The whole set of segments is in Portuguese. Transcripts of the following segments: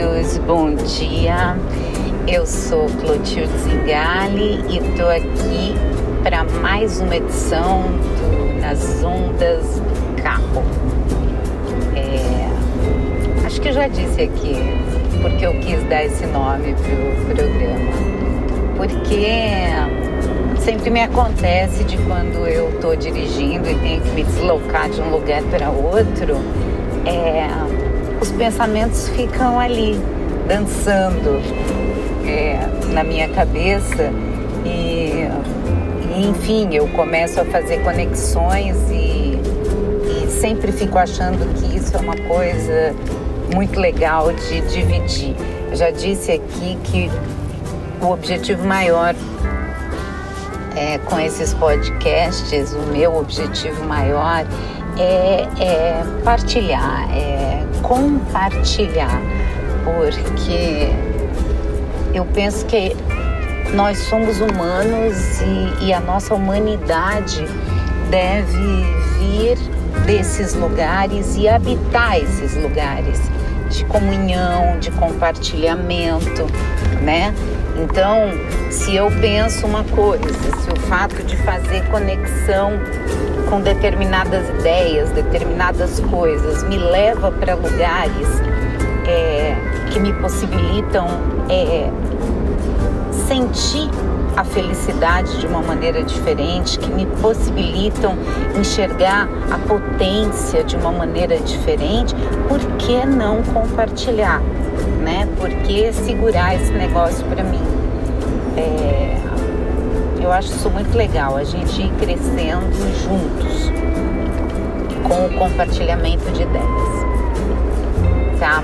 queridos, bom dia. Eu sou Clotilde Zingali e estou aqui para mais uma edição do Nas Ondas do Carro. É, acho que eu já disse aqui porque eu quis dar esse nome para o programa. Porque sempre me acontece de quando eu estou dirigindo e tenho que me deslocar de um lugar para outro. É, os pensamentos ficam ali, dançando é, na minha cabeça e, e, enfim, eu começo a fazer conexões e, e sempre fico achando que isso é uma coisa muito legal de dividir. Já disse aqui que o objetivo maior é, com esses podcasts, o meu objetivo maior é, é partilhar, é compartilhar, porque eu penso que nós somos humanos e, e a nossa humanidade deve vir desses lugares e habitar esses lugares de comunhão, de compartilhamento, né? Então, se eu penso uma coisa, se o fato de fazer conexão com determinadas ideias, determinadas coisas, me leva para lugares é, que me possibilitam é, sentir a felicidade de uma maneira diferente, que me possibilitam enxergar a potência de uma maneira diferente, por que não compartilhar? Né? Por que segurar esse negócio para mim? É, eu acho isso muito legal, a gente ir crescendo juntos com o compartilhamento de ideias. Tá?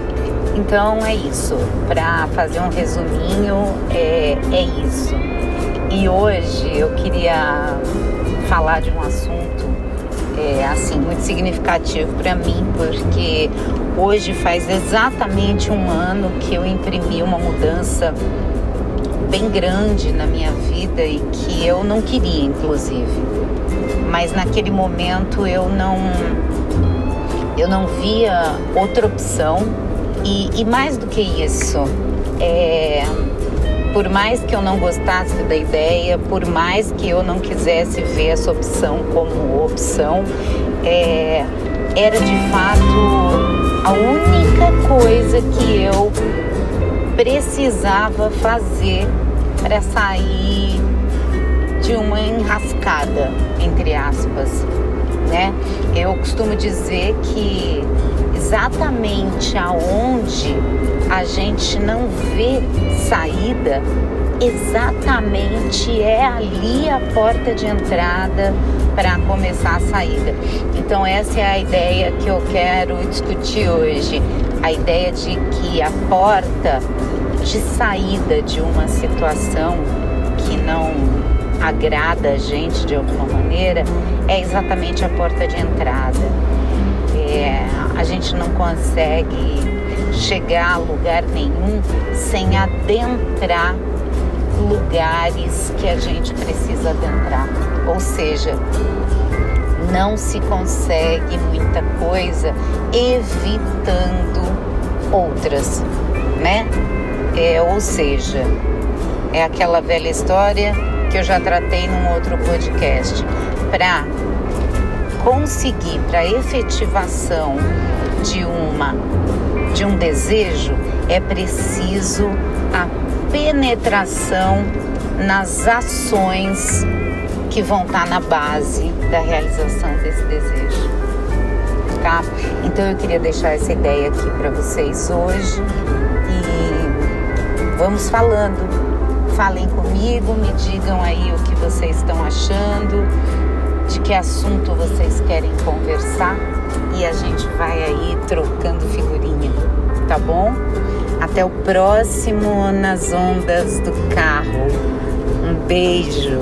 Então é isso. Para fazer um resuminho, é, é isso. E hoje eu queria falar de um assunto é, assim muito significativo para mim, porque hoje faz exatamente um ano que eu imprimi uma mudança bem grande na minha vida e que eu não queria, inclusive. Mas naquele momento eu não eu não via outra opção e, e mais do que isso, é, por mais que eu não gostasse da ideia, por mais que eu não quisesse ver essa opção como opção, é, era de fato a única coisa que eu precisava fazer para sair de uma enrascada, entre aspas, né? Eu costumo dizer que exatamente aonde a gente não vê saída, exatamente é ali a porta de entrada para começar a saída. Então essa é a ideia que eu quero discutir hoje, a ideia de que a porta de saída de uma situação que não agrada a gente de alguma maneira é exatamente a porta de entrada. Gente não consegue chegar a lugar nenhum sem adentrar lugares que a gente precisa adentrar. Ou seja, não se consegue muita coisa evitando outras, né? É, ou seja, é aquela velha história que eu já tratei num outro podcast. Para conseguir, para efetivação de uma de um desejo, é preciso a penetração nas ações que vão estar na base da realização desse desejo. Tá? Então eu queria deixar essa ideia aqui para vocês hoje e vamos falando falem comigo, me digam aí o que vocês estão achando, de que assunto vocês querem conversar e a gente vai aí trocando figurinha, tá bom? Até o próximo nas ondas do carro. Um beijo.